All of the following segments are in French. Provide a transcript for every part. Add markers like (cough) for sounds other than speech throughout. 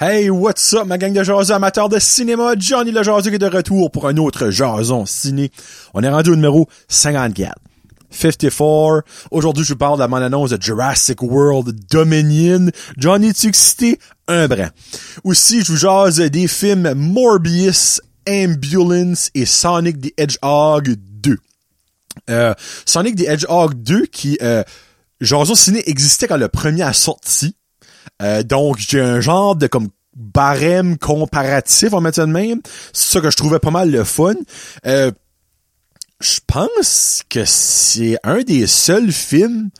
Hey, what's up, ma gang de jaseux amateurs de cinéma? Johnny le qui est de retour pour un autre jason ciné. On est rendu au numéro 54. 54. Aujourd'hui, je vous parle de la annonce de Jurassic World Dominion. Johnny, tu excité? Un brin. Aussi, je vous jase des films Morbius, Ambulance et Sonic the Hedgehog 2. Euh, Sonic the Hedgehog 2 qui, euh, Jason Ciné existait quand le premier a sorti. Euh, donc, j'ai un genre de comme barème comparatif, on va mettre ça de même. C'est ça que je trouvais pas mal le fun. Euh, je pense que c'est un des seuls films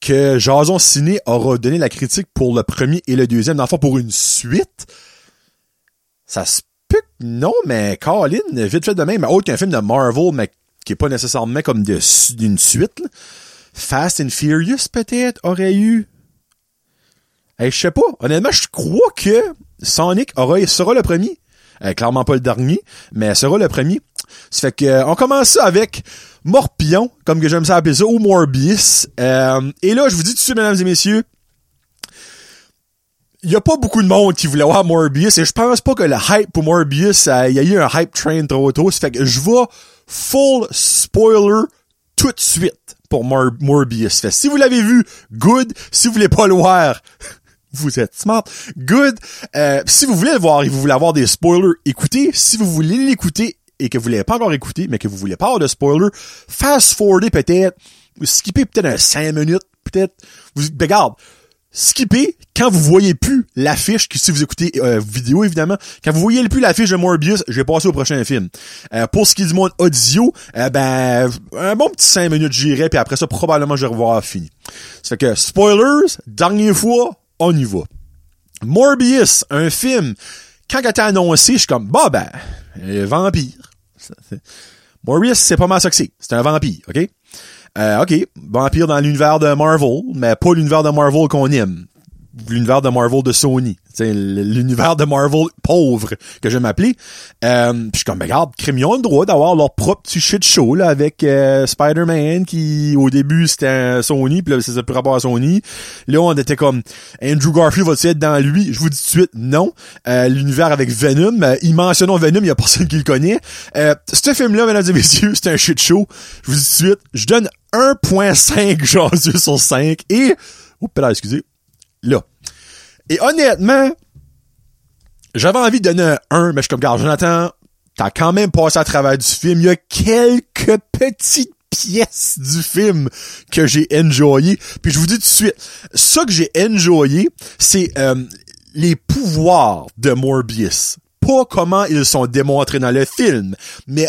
que Jason Ciné aura donné la critique pour le premier et le deuxième. Dans pour une suite, ça se peut que non, mais Colin, vite fait de même, autre qu'un film de Marvel, mais qui est pas nécessairement comme d'une suite. Fast and Furious, peut-être, aurait eu Hey, je sais pas. Honnêtement, je crois que Sonic aura, sera le premier. Euh, clairement pas le dernier, mais sera le premier. Ça fait que euh, on commence ça avec Morpion, comme que j'aime ça appeler ça, ou Morbius. Euh, et là, je vous dis tout de suite, mesdames et messieurs, il y a pas beaucoup de monde qui voulait voir Morbius et je pense pas que le hype pour Morbius, il y a eu un hype train trop tôt. Ça fait que je vais full spoiler tout de suite pour Morbius. Fait si vous l'avez vu, good. Si vous voulez pas le voir, vous êtes smart. Good. Euh, si vous voulez le voir et vous voulez avoir des spoilers, écoutez. Si vous voulez l'écouter et que vous l'avez pas encore écouté, mais que vous voulez pas avoir de spoilers, fast forwarder peut-être, ou skipper peut-être un 5 minutes, peut-être. Vous, ben, regarde, skipper quand vous voyez plus l'affiche, si vous écoutez euh, vidéo évidemment, quand vous voyez plus l'affiche de Morbius, je vais passer au prochain film. Euh, pour ce qui est du monde audio, euh, ben un bon petit 5 minutes j'irai, puis après ça probablement je vais revoir fini. Ça fait que spoilers, dernière fois, on y va. Morbius, un film. Quand il a été annoncé, je suis comme, bah ben, vampire. Morbius, c'est pas mal ça que c'est. C'est un vampire, OK? Euh, OK, vampire dans l'univers de Marvel, mais pas l'univers de Marvel qu'on aime l'univers de Marvel de Sony. L'univers de Marvel pauvre, que je m'appelais. Euh, puis je suis comme, ben, regarde, Crémion a le droit d'avoir leur propre petit shit show là, avec euh, Spider-Man qui, au début, c'était Sony, puis là, c'est plus rapport à Sony. Là, on était comme, Andrew Garfield va-tu être dans lui? Je vous dis tout de suite, non. Euh, l'univers avec Venom, euh, il mentionne Venom, il y a personne qui le connaît. Euh, ce film-là, mesdames et messieurs, c'est un shit show. Je vous dis tout de suite, je donne 1.5 (laughs) jaseux sur 5 et... Oups, là, excusez là. Et honnêtement, j'avais envie de donner un 1, mais je suis comme, regarde, Jonathan, t'as quand même passé à travers du film. Il y a quelques petites pièces du film que j'ai enjoyé. Puis je vous dis tout de suite, ça que j'ai enjoyé, c'est euh, les pouvoirs de Morbius. Pas comment ils sont démontrés dans le film, mais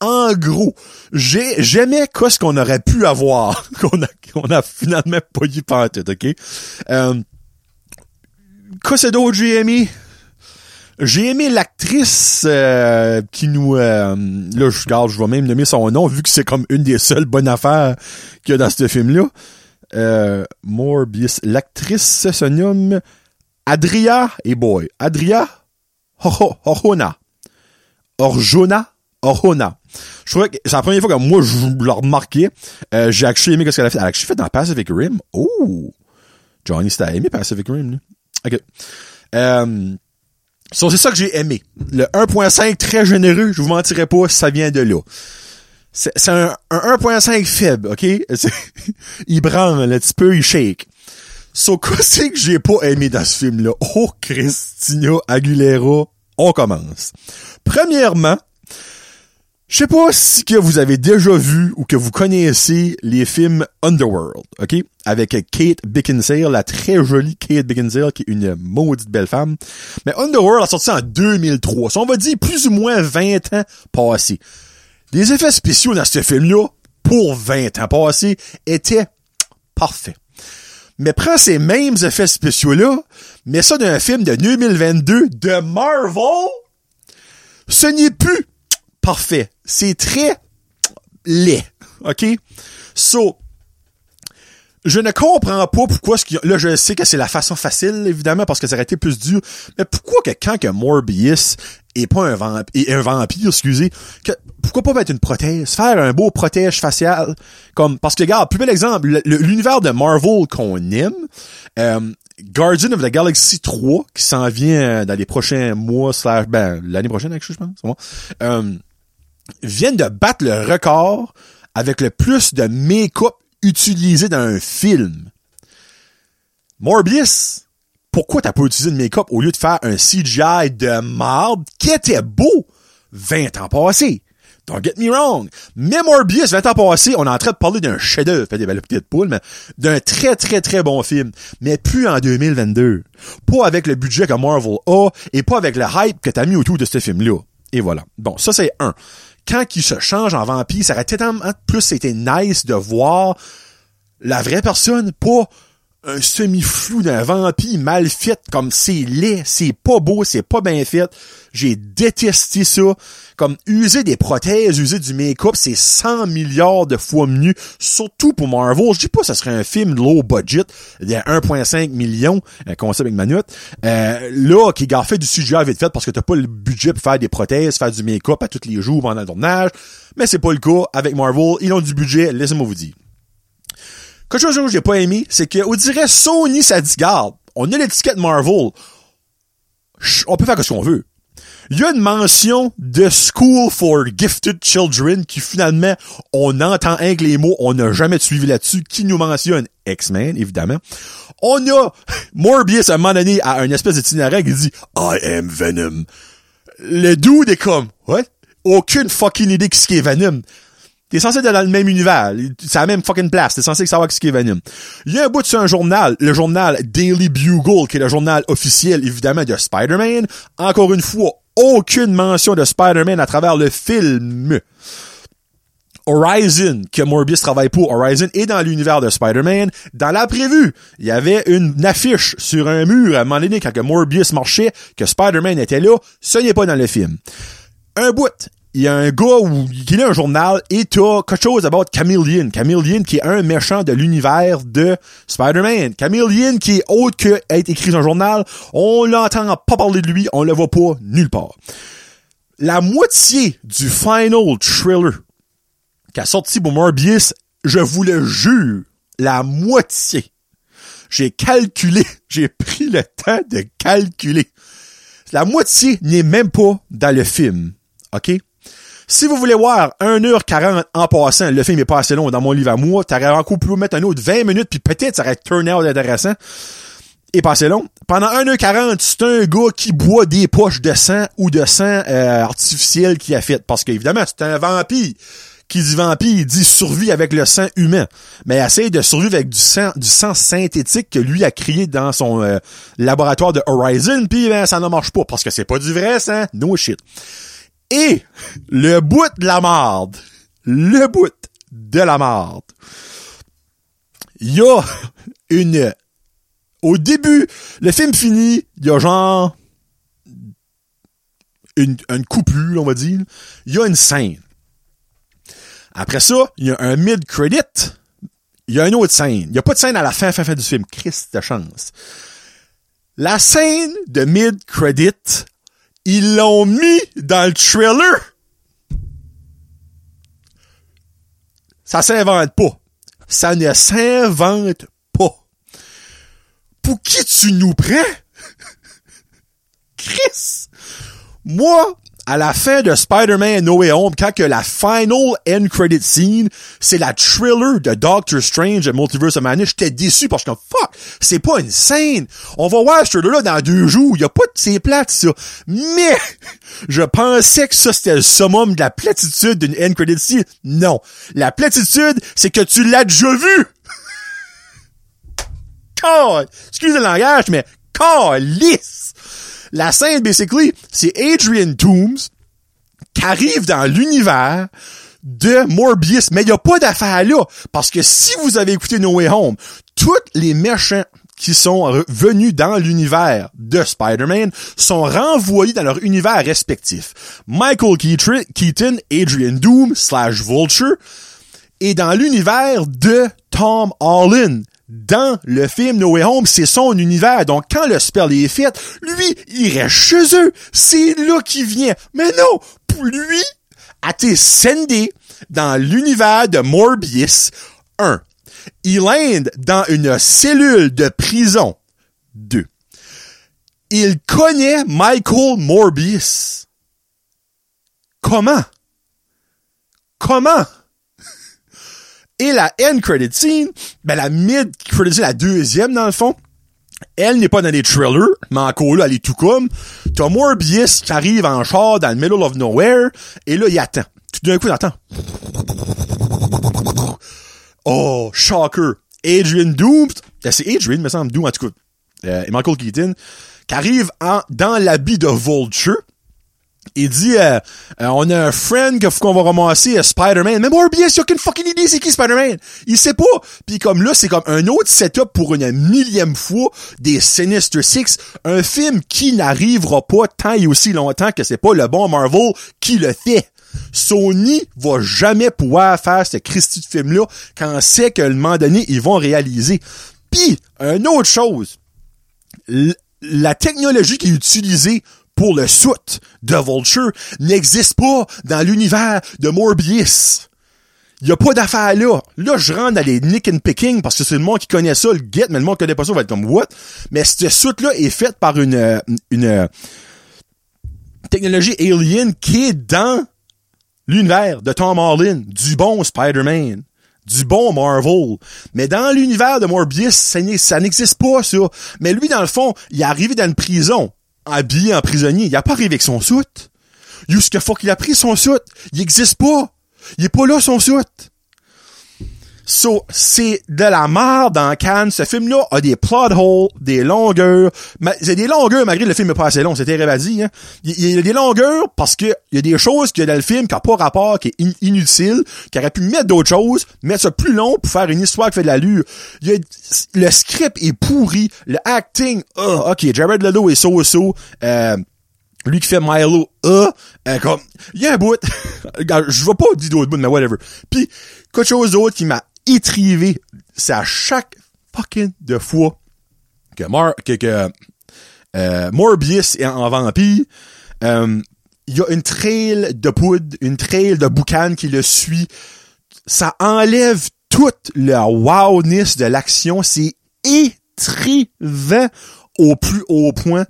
en gros, j'ai j'aimais quoi ce qu'on aurait pu avoir (laughs) qu'on a qu'on a finalement pas eu tête, ok? Euh, quoi c'est d'autre j'ai aimé? J'ai aimé l'actrice euh, qui nous... Euh, là, je regarde, je vais même nommer son nom, vu que c'est comme une des seules bonnes affaires qu'il y a dans ce film-là. Euh, Morbius. L'actrice se nomme Adria, et boy, Adria Orjona. Orjona? Orjona. Je trouvais que c'est la première fois que moi, je le remarquais. Euh, j'ai actually aimé ce qu'elle a fait. Elle a actually fait dans Pacific Rim. Oh! Johnny, c'était aimé Pacific Rim, là. OK. Euh, c'est ça que j'ai aimé. Le 1.5 très généreux, je vous mentirai pas, ça vient de là. C'est un, 1.5 faible, OK? (laughs) il branle un petit peu, il shake. So, (laughs) c'est que j'ai pas aimé dans ce film-là? Oh, Christina Aguilera, on commence. Premièrement, je sais pas si que vous avez déjà vu ou que vous connaissez les films Underworld, OK? Avec Kate Beckinsale, la très jolie Kate Beckinsale, qui est une maudite belle femme. Mais Underworld a sorti en 2003. on va dire plus ou moins 20 ans passés. Les effets spéciaux dans ce film-là, pour 20 ans passés, étaient parfaits. Mais prends ces mêmes effets spéciaux-là, mets ça dans un film de 2022 de Marvel, ce n'est plus parfait. C'est très laid. OK? So, je ne comprends pas pourquoi ce là je sais que c'est la façon facile évidemment parce que ça aurait été plus dur mais pourquoi que quand que Morbius et pas un, vampire, excusez, pourquoi pas mettre une prothèse, faire un beau protège facial, comme, parce que, regarde, plus bel exemple, l'univers de Marvel qu'on aime, euh, Guardian of the Galaxy 3, qui s'en vient dans les prochains mois, slash, ben, l'année prochaine, je pense, euh, viennent de battre le record avec le plus de make-up utilisé dans un film. Morbius, pourquoi t'as pas utilisé de make-up au lieu de faire un CGI de marde qui était beau 20 ans passés? Don't get me wrong. Mais Morbius, 20 ans passés, on est en train de parler d'un chef-d'œuvre, fait des belles petites mais d'un très très très bon film. Mais plus en 2022. Pas avec le budget que Marvel a et pas avec le hype que t'as mis autour de ce film-là. Et voilà. Bon, ça c'est un. Quand il se change en vampire, ça aurait tellement plus été nice de voir la vraie personne, pas un semi-flou d'un vampire mal fait, comme c'est laid, c'est pas beau, c'est pas bien fait. J'ai détesté ça. Comme user des prothèses, user du make-up, c'est 100 milliards de fois mieux, surtout pour Marvel. Je dis pas que ce serait un film low budget de 1.5 million, un concept avec Manute, euh, là, qui est fait du sujet vite fait parce que t'as pas le budget pour faire des prothèses, faire du make-up à tous les jours pendant le tournage. Mais c'est pas le cas avec Marvel. Ils ont du budget, laissez-moi vous dire. Quelque chose que j'ai pas aimé, c'est qu'on dirait Sony, ça dit, garde, on a l'étiquette Marvel. On peut faire ce qu'on veut. Il y a une mention de School for Gifted Children qui finalement, on entend un les mots, on n'a jamais suivi là-dessus, qui nous mentionne X-Men, évidemment. On a Morbius à un moment donné à une espèce d'itinéraire qui dit I am Venom. Le dude est comme, what? Aucune fucking idée de ce qui est Venom. T'es censé être dans le même univers. C'est la même fucking place. T'es censé savoir ce qui est Venom. Il y a un bout sur un journal, le journal Daily Bugle, qui est le journal officiel, évidemment, de Spider-Man. Encore une fois, aucune mention de Spider-Man à travers le film. Horizon, que Morbius travaille pour, Horizon est dans l'univers de Spider-Man. Dans la prévue, il y avait une affiche sur un mur à un moment donné quand Morbius marchait, que Spider-Man était là. Ce n'est pas dans le film. Un bout, il y a un gars où, qui lit un journal et t'as quelque chose about Chameleon. Chameleon qui est un méchant de l'univers de Spider-Man. Chameleon qui est autre que être écrit dans un journal. On l'entend pas parler de lui, on le voit pas nulle part. La moitié du final trailer qui a sorti pour Morbius, je vous le jure, la moitié. J'ai calculé, (laughs) j'ai pris le temps de calculer. La moitié n'est même pas dans le film. OK? Si vous voulez voir 1h40 en passant, le film est pas assez long dans mon livre à moi, t'aurais encore pu mettre un autre 20 minutes, puis peut-être ça aurait turn out intéressant. Et pas assez long. Pendant 1h40, c'est un gars qui boit des poches de sang ou de sang euh, artificiel qu'il a fait. Parce qu'évidemment, c'est un vampire. Qui dit vampire, il dit survie avec le sang humain. Mais essaye de survivre avec du sang, du sang synthétique que lui a créé dans son euh, laboratoire de Horizon, puis ben, ça ne marche pas. Parce que c'est pas du vrai sang. No shit. Et le bout de la marde, le bout de la marde, il y a une... Au début, le film finit, il y a genre une, une coupure, on va dire. Il y a une scène. Après ça, il y a un mid-credit. Il y a une autre scène. Il n'y a pas de scène à la fin, fin, fin du film. Christ de chance. La scène de mid-credit ils l'ont mis dans le trailer. Ça s'invente pas. Ça ne s'invente pas. Pour qui tu nous prends? (laughs) Chris! Moi, à la fin de Spider-Man No Way Home, quand que la final end credit scene, c'est la thriller de Doctor Strange et Multiverse of Madness, j'étais déçu parce que fuck, c'est pas une scène. On va voir ce trailer-là dans deux jours. Il y a pas de ces plates, ça. Mais, (laughs) je pensais que ça, c'était le summum de la platitude d'une end credit scene. Non. La platitude, c'est que tu l'as déjà vu. (laughs) excusez le langage, mais calice! La scène, basically, c'est Adrian Toomes qui arrive dans l'univers de Morbius. Mais il n'y a pas d'affaire là. Parce que si vous avez écouté No Way Home, tous les méchants qui sont venus dans l'univers de Spider-Man sont renvoyés dans leur univers respectif. Michael Keaton, Adrian Doom slash Vulture, est dans l'univers de Tom Holland, dans le film No Way Home, c'est son univers. Donc, quand le spell est fait, lui, il reste chez eux. C'est là qu'il vient. Mais non, pour lui, a été sendé dans l'univers de Morbius. Un, il lande dans une cellule de prison. Deux, il connaît Michael Morbius. Comment? Comment? Et la end credit scene, ben la mid credit scene, la deuxième dans le fond, elle n'est pas dans les trailers, mais encore là, elle est tout comme. T'as Morbius qui arrive en char dans le middle of nowhere, et là, il attend. Tout d'un coup, il attend. Oh, shocker. Adrian Doom, ben, c'est Adrian, me semble, Doom, en tout cas, euh, et Michael Keaton, qui arrive en, dans l'habit de Vulture, il dit, euh, euh, on a un friend qu'on va ramasser, euh, Spider-Man. Mais Morbius, il a aucune fucking idée c'est qui Spider-Man? Il sait pas. Puis comme là, c'est comme un autre setup pour une millième fois des Sinister Six. Un film qui n'arrivera pas tant et aussi longtemps que c'est pas le bon Marvel qui le fait. Sony va jamais pouvoir faire ce Christy de film-là quand on sait qu'à un moment donné, ils vont réaliser. Puis, une autre chose. La technologie qui est utilisée pour le soute de Vulture n'existe pas dans l'univers de Morbius. Il y a pas d'affaire là. Là, je rentre dans les nick and picking parce que c'est le monde qui connaît ça, le get, mais le monde qui connaît pas ça va être comme what? Mais ce soute-là est fait par une, une technologie alien qui est dans l'univers de Tom Holland, du bon Spider-Man, du bon Marvel. Mais dans l'univers de Morbius, ça n'existe pas, ça. Mais lui, dans le fond, il est arrivé dans une prison habillé en prisonnier. Il a pas arrivé avec son soute. Jusqu'à fois qu'il a pris son soute. Il existe pas. Il est pas là, son soute. So, c'est de la merde dans Cannes. Ce film-là a des plot holes, des longueurs. C'est des longueurs malgré le film est pas assez long. C'était révadi, hein. Il, y a des longueurs parce que y a des choses qu'il y a dans le film qui n'ont pas rapport, qui est inutile, qui aurait pu mettre d'autres choses, mettre ça plus long pour faire une histoire qui fait de l'allure. le script est pourri. Le acting, oh, ok, Jared Leto est so-so. Euh, lui qui fait Milo, euh, euh comme, il y a un bout, (laughs) je vais pas dire d'autres bouts, mais whatever. Puis, quelque chose d'autre qui m'a étrivé. C'est à chaque fucking de fois que, euh, Morbius est en vampire. Euh, il y a une trail de poudre, une trail de boucan qui le suit. Ça enlève toute la wowness de l'action. C'est étrivant au plus haut point.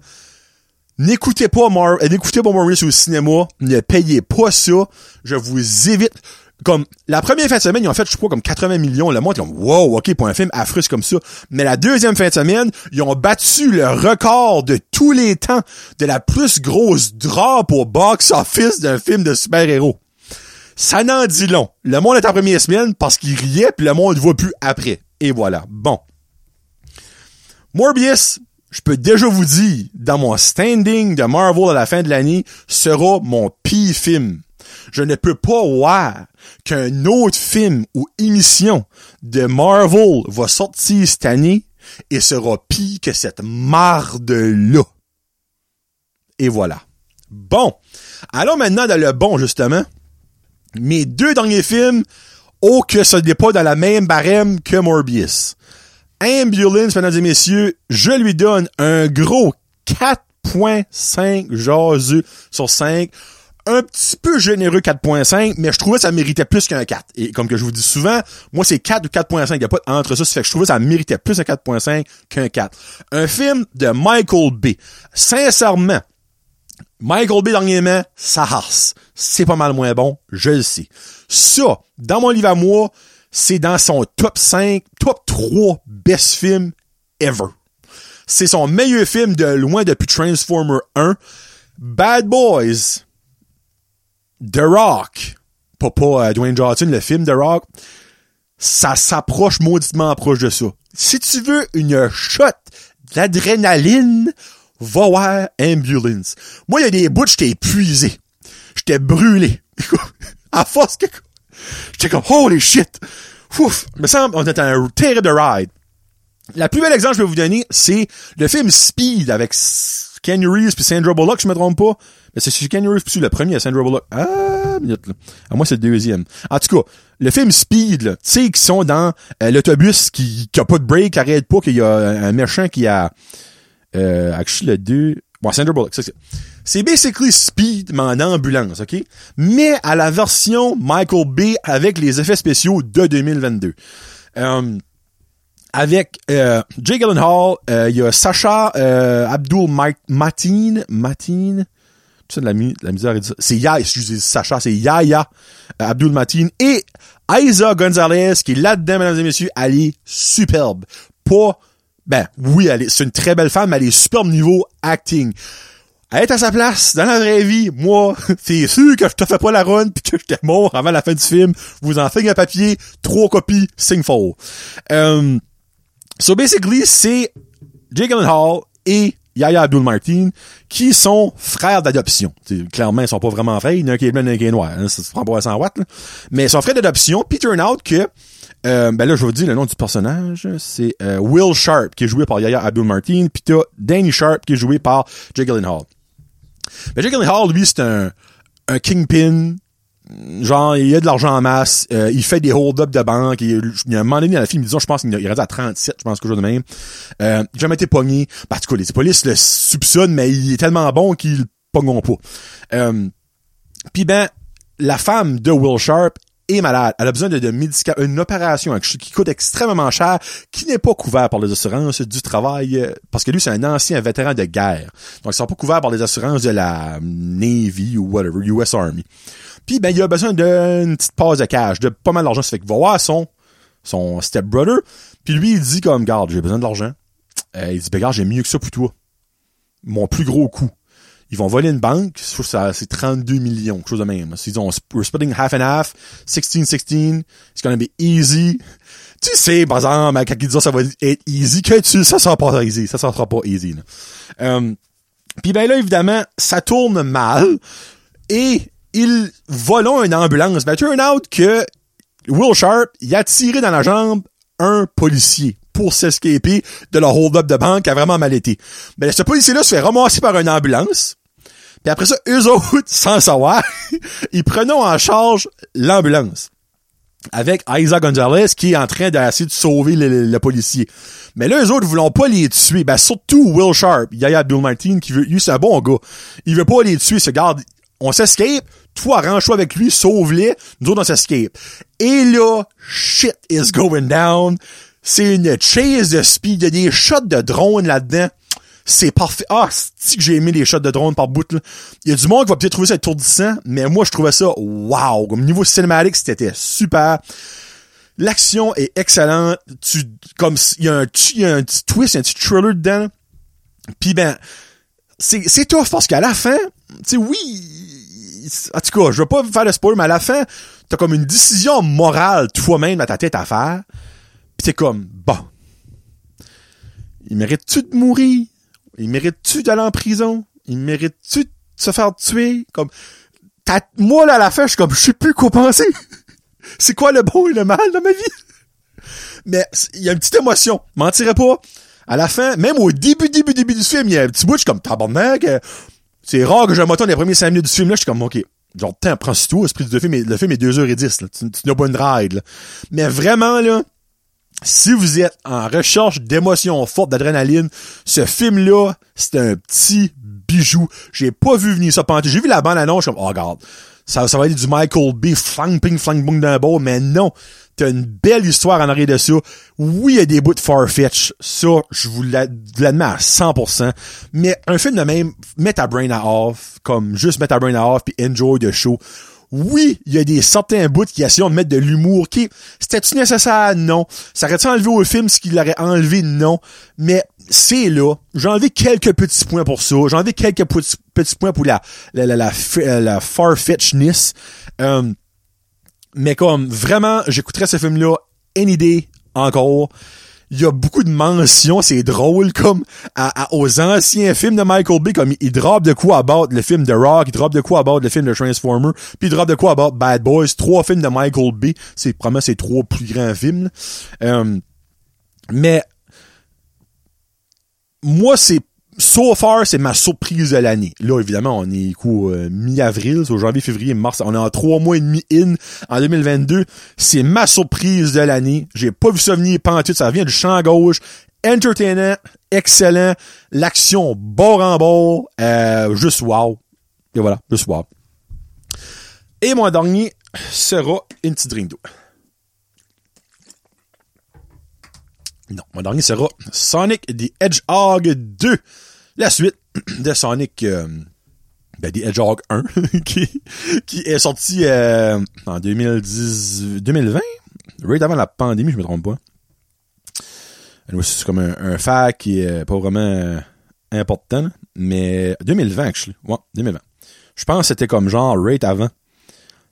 N'écoutez pas Mar n'écoutez pas Morbius au cinéma. Ne payez pas ça. Je vous évite comme la première fin de semaine, ils ont fait, je crois, comme 80 millions. Le monde, ils ont wow, ok, pour un film affreux comme ça. Mais la deuxième fin de semaine, ils ont battu le record de tous les temps de la plus grosse drop au box-office d'un film de super-héros. Ça n'en dit long. Le monde est en première semaine parce qu'il riait, puis le monde ne voit plus après. Et voilà. Bon. Morbius, je peux déjà vous dire, dans mon standing de Marvel à la fin de l'année, sera mon pire film je ne peux pas voir qu'un autre film ou émission de Marvel va sortir cette année et sera pire que cette marde-là. Et voilà. Bon. Allons maintenant dans le bon, justement. Mes deux derniers films, oh que ce n'est pas dans la même barème que Morbius. Ambulance, mesdames et messieurs, je lui donne un gros 4.5 jaseux sur 5 un petit peu généreux 4.5, mais je trouvais que ça méritait plus qu'un 4. Et comme que je vous dis souvent, moi c'est 4 ou 4.5, il n'y a pas entre ça, ça fait que je trouvais que ça méritait plus un 4.5 qu'un 4. Un film de Michael B. Sincèrement, Michael B dernièrement, ça harce. C'est pas mal moins bon, je le sais. Ça, dans mon livre à moi, c'est dans son top 5, top 3 best film ever. C'est son meilleur film de loin depuis Transformer 1. Bad Boys, The Rock, pas, euh, Dwayne Johnson, le film The Rock, ça s'approche mauditement proche de ça. Si tu veux une shot d'adrénaline, va voir Ambulance. Moi, il y a des bouts, j'étais épuisé. J'étais brûlé. (laughs) à force que... J'étais comme, holy shit! Ouf! Me semble, on était un terrible ride. La plus belle exemple que je vais vous donner, c'est le film Speed avec Kenny Reeves puis Sandra Bullock, je me trompe pas. Mais c'est Kenny Reeves, le premier, à Sandra Bullock. Ah, minute, là. À moi, c'est le deuxième. En tout cas, le film Speed, là, tu sais, qui sont dans euh, l'autobus qui, qui a pas de break, qui arrête pas, qu'il y a un méchant qui a, euh, actually, le deux, bon, Sandra Bullock, c'est, c'est basically Speed, mais en ambulance, ok? Mais à la version Michael Bay avec les effets spéciaux de 2022. Euh, avec euh, Jay Gyllenhaal, euh, il y a Sacha Abdul Mateen, Mateen, tu la, c'est Yaya, excusez Sacha, c'est Yaya euh, Abdul Mateen et Aiza Gonzalez qui est là-dedans, mesdames et messieurs, elle est superbe. Pas, ben oui, elle est, c'est une très belle femme, mais elle est superbe niveau acting. Elle est à sa place, dans la vraie vie, moi, (laughs) c'est sûr que je te fais pas la run pis que j'étais mort avant la fin du film. Vous en faites un papier, trois copies, sing faux. Euh, So basically, c'est Jake Gyllenhaal et Yaya Abdul Martin qui sont frères d'adoption. Clairement, ils sont pas vraiment frères. Il y en a un qui est blanc et un qui est noir. Hein, ça se prend pas à 100 watts. Mais ils sont frères d'adoption. Puis turn out que euh, ben là, je vous dis le nom du personnage. C'est euh, Will Sharp, qui est joué par Yaya Abdul Martin. Puis t'as Danny Sharp, qui est joué par Jake Gyllenhaal. Ben, Jake Gyllenhaal, lui, c'est un kingpin genre, il y a de l'argent en masse, euh, il fait des hold-up de banque, il, y a un moment donné dans la film, disons, je pense qu'il est à 37, je pense que je de même. Euh, jamais été pogné. Ben, en tout les polices le soupçonnent, mais il est tellement bon qu'ils le pogneront pas. Euh, Puis ben, la femme de Will Sharp est malade. Elle a besoin de, de médicaments, une opération qui coûte extrêmement cher, qui n'est pas couvert par les assurances du travail, euh, parce que lui, c'est un ancien vétéran de guerre. Donc, ils sont pas couverts par les assurances de la Navy ou whatever, US Army. Puis ben il a besoin d'une petite passe de cash, de pas mal d'argent. Ça fait qu'il va voir son son stepbrother. Puis lui, il dit comme, garde, j'ai besoin de l'argent. Euh, il dit, ben garde, j'ai mieux que ça pour toi. Mon plus gros coup. Ils vont voler une banque, je trouve ça c'est 32 millions, quelque chose de même. Ils ont we're splitting half and half, 16-16, it's gonna be easy. Tu sais, par exemple, quand ils disent ça va être easy, que tu, ça sera pas easy, ça sera pas easy. Euh, puis ben là, évidemment, ça tourne mal. Et ils volent une ambulance. Ben, turn out que Will Sharp, il a tiré dans la jambe un policier pour s'escaper de leur hold-up de banque qui a vraiment mal été. Ben, ce policier-là se fait ramasser par une ambulance. Puis après ça, eux autres, (laughs) sans savoir, (laughs) ils prenaient en charge l'ambulance. Avec Isaac Gonzalez qui est en train d'essayer de sauver le, policier. Mais là, eux autres, voulons pas les tuer. Ben, surtout Will Sharp, Yaya Bill Martin, qui veut, lui, c'est un bon gars. Il veut pas les tuer, ce garde. On s'escape, toi, arrange-toi avec lui, sauve-les, nous autres, on s'escape. Et là, shit is going down. C'est une chase de speed, il y a des shots de drone là-dedans. C'est parfait. Ah, c'est que j'ai aimé les shots de drone par bout, là? Il y a du monde qui va peut-être trouver ça étourdissant, mais moi, je trouvais ça wow. Comme niveau cinématique, c'était super. L'action est excellente. Tu, comme, il y a un, petit twist, un petit thriller dedans. Puis ben, c'est tough parce qu'à la fin, tu sais, oui, en tout cas, je veux pas faire le spoiler, mais à la fin, t'as comme une décision morale toi-même dans ta tête à faire. Pis t'es comme, bon. Il mérite-tu de mourir? Il mérite-tu d'aller en prison? Il mérite-tu de se faire tuer? Comme, moi, là, à la fin, je suis comme, je sais plus quoi penser. (laughs) C'est quoi le bon et le mal dans ma vie? Mais, il y a une petite émotion. Mentirais pas. À la fin, même au début, début, début du film, il y a un petit bout, je suis comme, tabarnak, c'est rare que je m'attends les premiers 5 minutes du film, là, je suis comme, ok, genre, tiens, prends tout, esprit du film, le film est 2h10, là, tu, n'as pas une ride, là. Mais vraiment, là, si vous êtes en recherche d'émotions fortes, d'adrénaline, ce film-là, c'est un petit bijou. J'ai pas vu venir ça pendant. J'ai vu la bande annonce, je suis comme, oh, regarde, ça, ça va être du Michael B. flang, ping, flang, boom d'un beau, mais non. T'as une belle histoire en arrière de ça. Oui, il y a des bouts de Farfetch. Ça, je vous l'admets à 100%. Mais un film de même, mets ta brain à off, comme juste mettre ta brain à off puis enjoy the show. Oui, il y a des certains bouts qui essayent de mettre de l'humour. Qui, c'était-tu nécessaire? Non. Ça aurait-tu enlevé au film ce qu'il aurait enlevé? Non. Mais c'est là. J'ai enlevé quelques petits points pour ça. J'ai enlevé quelques petits, points pour la, la, la, la, la farfetchness. Euh, mais comme, vraiment, j'écouterais ce film-là any day encore. Il y a beaucoup de mentions, c'est drôle, comme, à, aux anciens films de Michael Bay, comme, il drop de quoi about le film de Rock, il drop de quoi about le film de Transformer, puis il drop de quoi about Bad Boys, trois films de Michael Bay, c'est probablement ses trois plus grands films. Euh, mais, moi, c'est so far, c'est ma surprise de l'année. Là, évidemment, on est coup mi-avril, c'est janvier, février, mars. On est en trois mois et demi in en 2022. C'est ma surprise de l'année. J'ai pas vu ça venir tout. Ça vient du champ gauche. Entertainant, excellent. L'action bord en bord. Euh, juste wow. Et voilà, juste wow. Et mon dernier sera Into Dream 2. Non, mon dernier sera Sonic the Hedgehog 2. La suite (clears throat) de Sonic euh, ben, the Hedgehog 1 (laughs) qui, qui est sorti euh, en 2010, 2020, right avant la pandémie, je me trompe pas. C'est comme un, un fact qui est pas vraiment euh, important, mais 2020, actually. Ouais, 2020. Je pense que c'était comme genre right avant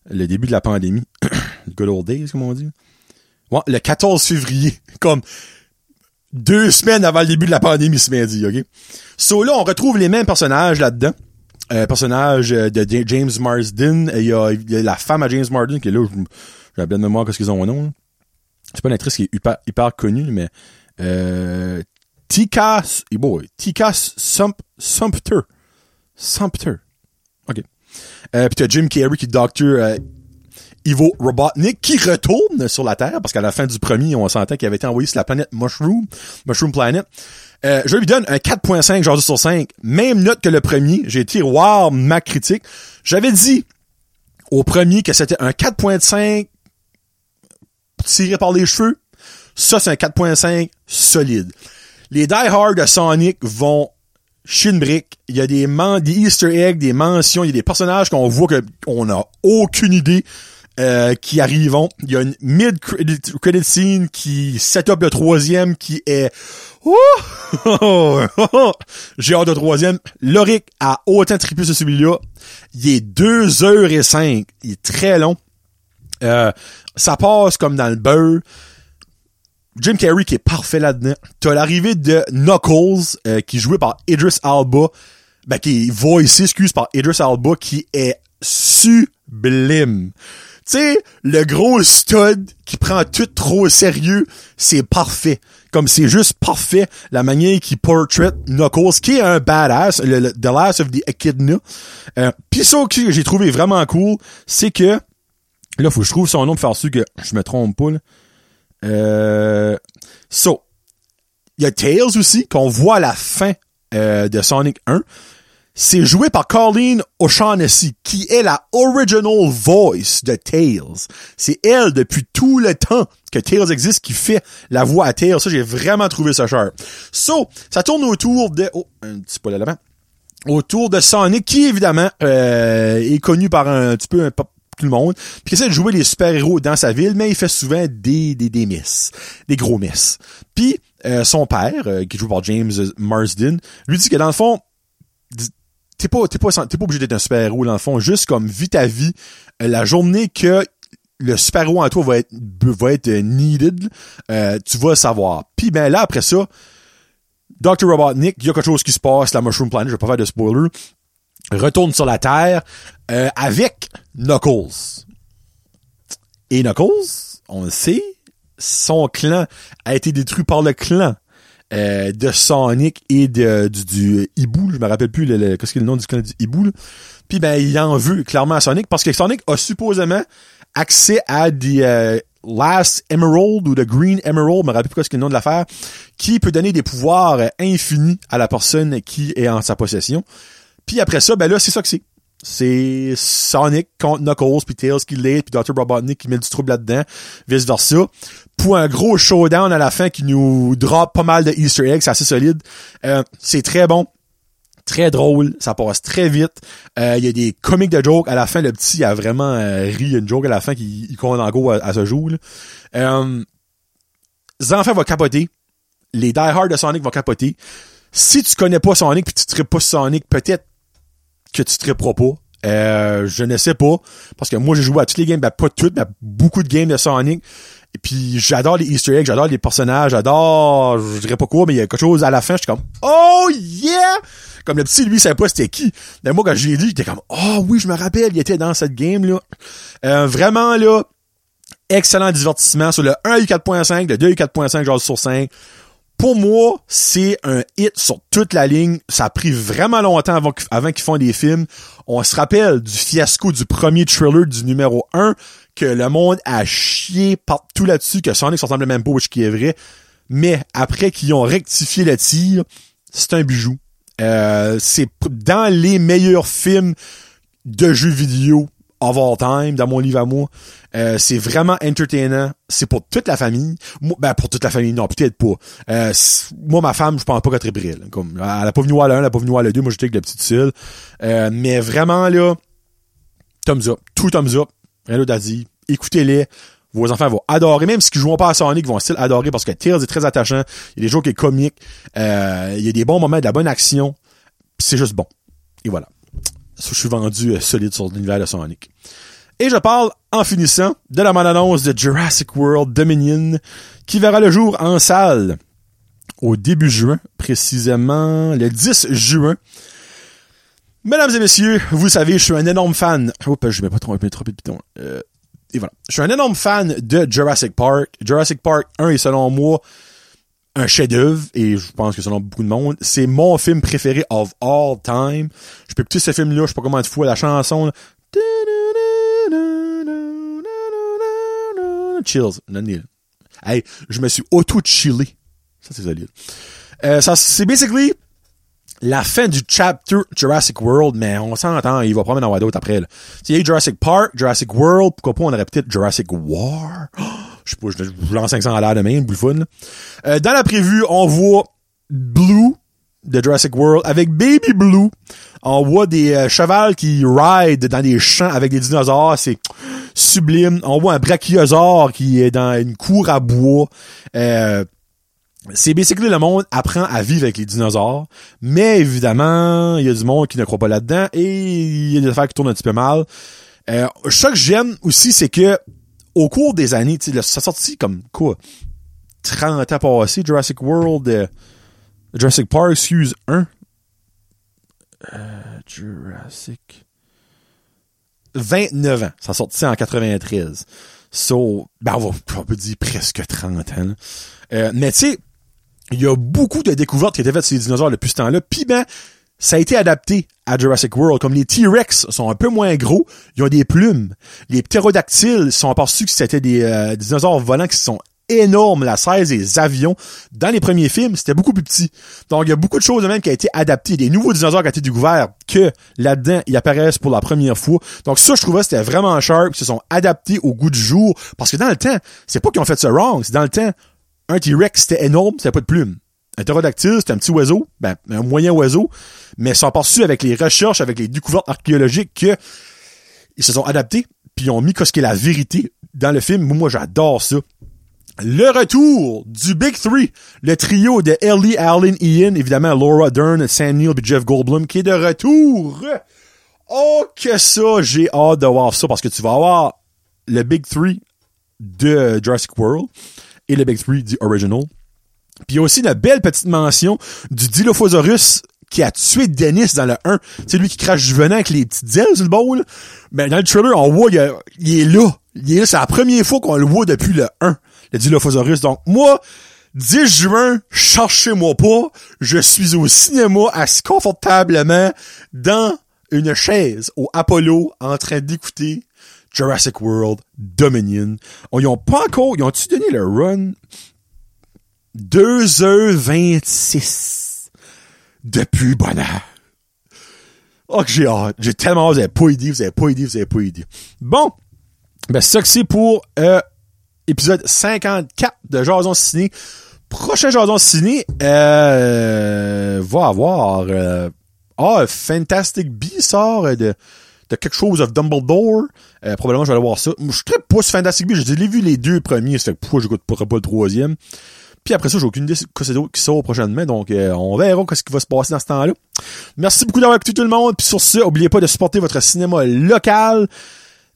le début de la pandémie. (clears throat) Good old days, comme on dit. Ouais, le 14 février. (laughs) Comme deux semaines avant le début de la pandémie, ce midi, OK? So là, on retrouve les mêmes personnages là-dedans. Euh, personnage euh, de James Marsden. Il y, a, la femme à James Marsden qui est là. J'ai bien de mémoire qu'est-ce qu'ils ont au nom. C'est pas une actrice qui est hyper, hyper connue, mais euh, Tika, boy, Tika Sump, Sumpter. Sumpter. OK. Euh, Puis t'as Jim Carrey qui est Dr. Ivo Robotnik qui retourne sur la Terre parce qu'à la fin du premier, on s'entend qu'il avait été envoyé sur la planète Mushroom, Mushroom Planet. Euh, je lui donne un 4.5 genre sur 5, même note que le premier. J'ai été wow ma critique. J'avais dit au premier que c'était un 4.5 tiré par les cheveux. Ça, c'est un 4.5 solide. Les Die Hard de Sonic vont brick. Il y a des, des Easter eggs, des mentions, il y a des personnages qu'on voit qu'on n'a aucune idée euh, qui arrivent. Il y a une mid-credit scene qui set up le troisième qui est... (laughs) J'ai hâte de troisième. Loric a autant trippé sur celui-là. Il est 2 heures et 5. Il est très long. Euh, ça passe comme dans le beurre. Jim Carrey qui est parfait là-dedans. T'as l'arrivée de Knuckles, euh, qui est joué par Idris Alba, ben, qui est voicé, excuse, par Idris Alba, qui est sublime. Tu sais, le gros stud qui prend tout trop au sérieux, c'est parfait. Comme c'est juste parfait, la manière qu'il portrait Knuckles, qui est un badass, le, The Last of the Echidna. Euh, Pis ça que j'ai trouvé vraiment cool, c'est que, là, faut que je trouve son nom pour faire sûr que je me trompe pas, là. Euh, so, il y a Tails aussi, qu'on voit à la fin euh, de Sonic 1. C'est joué par Colleen O'Shaughnessy, qui est la original voice de Tails. C'est elle, depuis tout le temps que Tails existe, qui fait la voix à Tails. Ça, j'ai vraiment trouvé ça cher. So, ça tourne autour de... Oh, un petit peu là autour de Sonic, qui évidemment euh, est connu par un petit peu un tout le monde, puis essaie de jouer les super-héros dans sa ville, mais il fait souvent des, des, des misses, des gros misses. Puis euh, son père, euh, qui joue par James Marsden, lui dit que dans le fond, t'es pas, t'es pas, t'es pas obligé d'être un super-héros dans le fond, juste comme vis ta vie, euh, la journée que le super-héros en toi va être, va être needed, tu vas savoir. Puis ben là, après ça, Dr. Robotnik, il y a quelque chose qui se passe, la Mushroom Planet, je vais pas faire de spoiler, retourne sur la Terre euh, avec Knuckles. Et Knuckles, on le sait, son clan a été détruit par le clan euh, de Sonic et de, du, du Hibou. Je me rappelle plus le, qu'est-ce que le nom du clan du Hibou. Puis ben il en veut clairement à Sonic parce que Sonic a supposément accès à des euh, Last Emerald ou The Green Emerald, je me rappelle plus ce que le nom de l'affaire, qui peut donner des pouvoirs infinis à la personne qui est en sa possession. Puis après ça, ben là, c'est ça que c'est. C'est Sonic contre Knuckles, puis Tails qui l'est, puis Dr. Robotnik qui met du trouble là-dedans, vice-versa. Pour un gros showdown à la fin qui nous drop pas mal de Easter eggs, c'est assez solide. Euh, c'est très bon très drôle, ça passe très vite. Euh, il y a des comics de jokes. À la fin, le petit a vraiment euh, ri une joke à la fin qui compte en gros à, ce jour. Euh, les enfants capoter. Les Die Hard de Sonic vont capoter. Si tu connais pas Sonic puis tu tripes pas Sonic, peut-être que tu triperas pas. Euh, je ne sais pas. Parce que moi, j'ai joué à toutes les games, ben, pas toutes, mais beaucoup de games de Sonic. Et puis, j'adore les Easter eggs, j'adore les personnages, j'adore, je dirais pas quoi, mais il y a quelque chose à la fin, je suis comme, oh yeah! Comme le petit, lui, il savait pas c'était qui. Mais moi, quand j'ai dit, j'étais comme, oh oui, je me rappelle, il était dans cette game-là. Euh, vraiment, là, excellent divertissement. Sur le 1 eu 4.5, le 2 eu 4.5, genre sur 5 pour moi, c'est un hit sur toute la ligne. Ça a pris vraiment longtemps avant, qu- avant qu'ils font des films. On se rappelle du fiasco du premier thriller du numéro 1, que le monde a chié partout là-dessus, que Sonic ressemble même pas, qui est vrai. Mais après qu'ils ont rectifié le tir, c'est un bijou. Euh, c'est dans les meilleurs films de jeux vidéo of all time, dans mon livre à moi. Euh, c'est vraiment entertainant. C'est pour toute la famille. Ben, pour toute la famille, non, peut-être pas. Euh, moi, ma femme, je pense pas qu'elle triperait. Comme, elle a pas venu voir le 1, elle a pas venu voir le 2. Moi, j'étais avec la petite seule. Euh, mais vraiment, là, thumbs up. Tout thumbs up. À dire. Écoutez-les. Vos enfants vont adorer. Même si ils jouent pas à Sonic, ils vont still adorer parce que Tails est très attachant. Il y a des jeux qui est comique. Euh, il y a des bons moments, de la bonne action. C'est juste bon. Et voilà. Je suis vendu euh, solide sur l'univers de Sonic. Et je parle, en finissant, de la bande-annonce de Jurassic World Dominion, qui verra le jour en salle au début juin, précisément le 10 juin. Mesdames et messieurs, vous savez, je suis un énorme fan. Oups, je mets pas trop, trop de piton. Euh, et voilà. Je suis un énorme fan de Jurassic Park. Jurassic Park 1 est selon moi un chef-d'œuvre et je pense que selon beaucoup de monde, c'est mon film préféré of all time. Je peux écouter ce film-là, je sais pas comment de fois la chanson. Chills. Non. Hey, je me suis auto-chillé. Ça, c'est solide. Euh, ça, c'est basically la fin du chapter Jurassic World, mais on s'entend, il va probablement en avoir d'autres après. là. Il y a Jurassic Park, Jurassic World, pourquoi pas on aurait peut-être Jurassic War? Je sais pas, je, je lance 500 à l'air de même, plus fun. Euh, dans la prévue, on voit Blue de Jurassic World avec Baby Blue. On voit des euh, chevals qui ride dans des champs avec des dinosaures, c'est sublime. On voit un brachiosaure qui est dans une cour à bois. Euh, c'est basically le monde apprend à vivre avec les dinosaures, mais évidemment, il y a du monde qui ne croit pas là-dedans et il y a des affaires qui tournent un petit peu mal. Euh, ce que j'aime aussi, c'est que au cours des années, ça sorti comme quoi? 30 ans passés, Jurassic World, euh, Jurassic Park, excuse, 1. Euh, Jurassic 29 ans. Ça sorti en 93. So, ben, on va, on peut dire presque 30 ans. Euh, mais tu sais, il y a beaucoup de découvertes qui été faites sur les dinosaures depuis ce temps-là. Puis ben, ça a été adapté à Jurassic World. Comme les T-Rex sont un peu moins gros, ils ont des plumes. Les ptérodactyles sont aperçus que c'était des, euh, des dinosaures volants qui sont énormes, la size des avions. Dans les premiers films, c'était beaucoup plus petit. Donc, il y a beaucoup de choses de même qui ont été adaptées. Des nouveaux dinosaures qui ont été découverts que là-dedans, ils apparaissent pour la première fois. Donc, ça, je trouvais c'était vraiment sharp. Ils se sont adaptés au goût du jour. Parce que dans le temps, c'est pas qu'ils ont fait ça wrong. Dans le temps, un T-Rex, c'était énorme, c'était pas de plumes. Un ptérodactyle, c'était un petit oiseau, ben, un moyen oiseau, mais sont aperçus avec les recherches, avec les découvertes archéologiques que ils se sont adaptés, puis ils ont mis ce qui est la vérité dans le film. Moi, moi, j'adore ça. Le retour du Big Three, le trio de Ellie, Allen, Ian, évidemment Laura Dern, Sam Neill et Jeff Goldblum qui est de retour. Oh que ça, j'ai hâte de voir ça parce que tu vas avoir le Big Three de Jurassic World et le Big Three du Original. Puis il y a aussi une belle petite mention du Dilophosaurus qui a tué Dennis dans le 1. C'est lui qui crache du venin avec les petites ailes sur le bol. Mais dans le trailer, on voit, il, il est là. Il est là. C'est la première fois qu'on le voit depuis le 1, le Dilophosaurus. Donc moi, 10 juin, cherchez-moi pas. Je suis au cinéma assis confortablement dans une chaise au Apollo en train d'écouter Jurassic World Dominion. Ils ont pas encore, ils ont-tu donné le run? 2h26 depuis bonheur. Oh, que j'ai hâte. J'ai tellement hâte. Vous avez pas idée, vous avez pas idée, vous avez pas idée. Bon. Ben, ça que c'est pour, euh, épisode 54 de Jason Ciné. Prochain Jason Ciné, euh, va avoir, euh, ah, Fantastic Beasts sort de, de quelque chose of Dumbledore. Euh, probablement, je vais aller voir ça. Je suis très pas sur Fantastic Beasts. J'ai vu les deux premiers. Ça fait que pourquoi j'écoute pas le troisième? Puis après ça, j'ai aucune idée de ce qui sort prochainement. Donc, euh, on verra ce qui va se passer dans ce temps-là. Merci beaucoup d'avoir écouté tout le monde. Puis sur ce, n'oubliez pas de supporter votre cinéma local.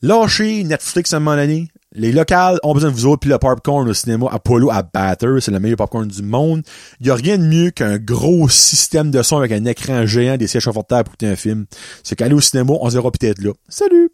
Lâchez Netflix à un moment donné. Les locales ont besoin de vous autres. Puis le popcorn au cinéma Apollo à Batter, c'est le meilleur popcorn du monde. Il y a rien de mieux qu'un gros système de son avec un écran géant, des sièges confortables pour écouter un film. C'est qu'aller au cinéma, on se verra peut-être là. Salut!